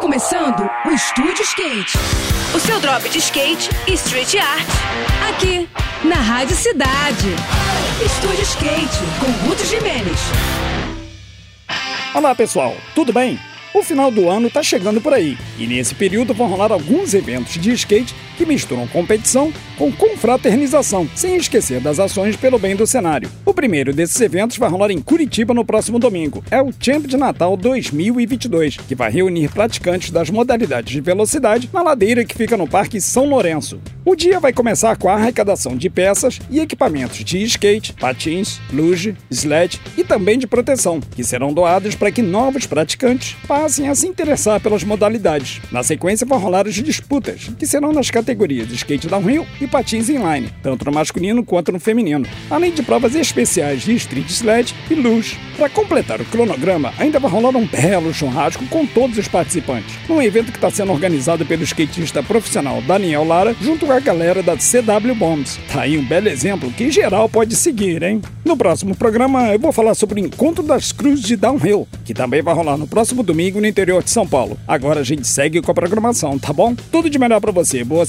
começando o Estúdio Skate. O seu drop de skate e street art. Aqui, na Rádio Cidade. Estúdio Skate, com Ruth Jimenez. Olá pessoal, tudo bem? O final do ano está chegando por aí e nesse período vão rolar alguns eventos de skate que misturam competição com confraternização, sem esquecer das ações pelo bem do cenário. O primeiro desses eventos vai rolar em Curitiba no próximo domingo. É o Champ de Natal 2022, que vai reunir praticantes das modalidades de velocidade na ladeira que fica no Parque São Lourenço. O dia vai começar com a arrecadação de peças e equipamentos de skate, patins, luge, sled e também de proteção, que serão doados para que novos praticantes passem a se interessar pelas modalidades. Na sequência vão rolar as disputas, que serão nas categorias skate downhill e patins inline, tanto no masculino quanto no feminino, além de provas especiais de street sled e luge. Para completar o cronograma, ainda vai rolar um belo churrasco com todos os participantes, num evento que está sendo organizado pelo skatista profissional Daniel Lara, junto com a galera da CW Bombs. Tá aí um belo exemplo que geral pode seguir, hein? No próximo programa eu vou falar sobre o Encontro das Cruzes de Downhill, que também vai rolar no próximo domingo no interior de São Paulo. Agora a gente segue com a programação, tá bom? Tudo de melhor para você, boas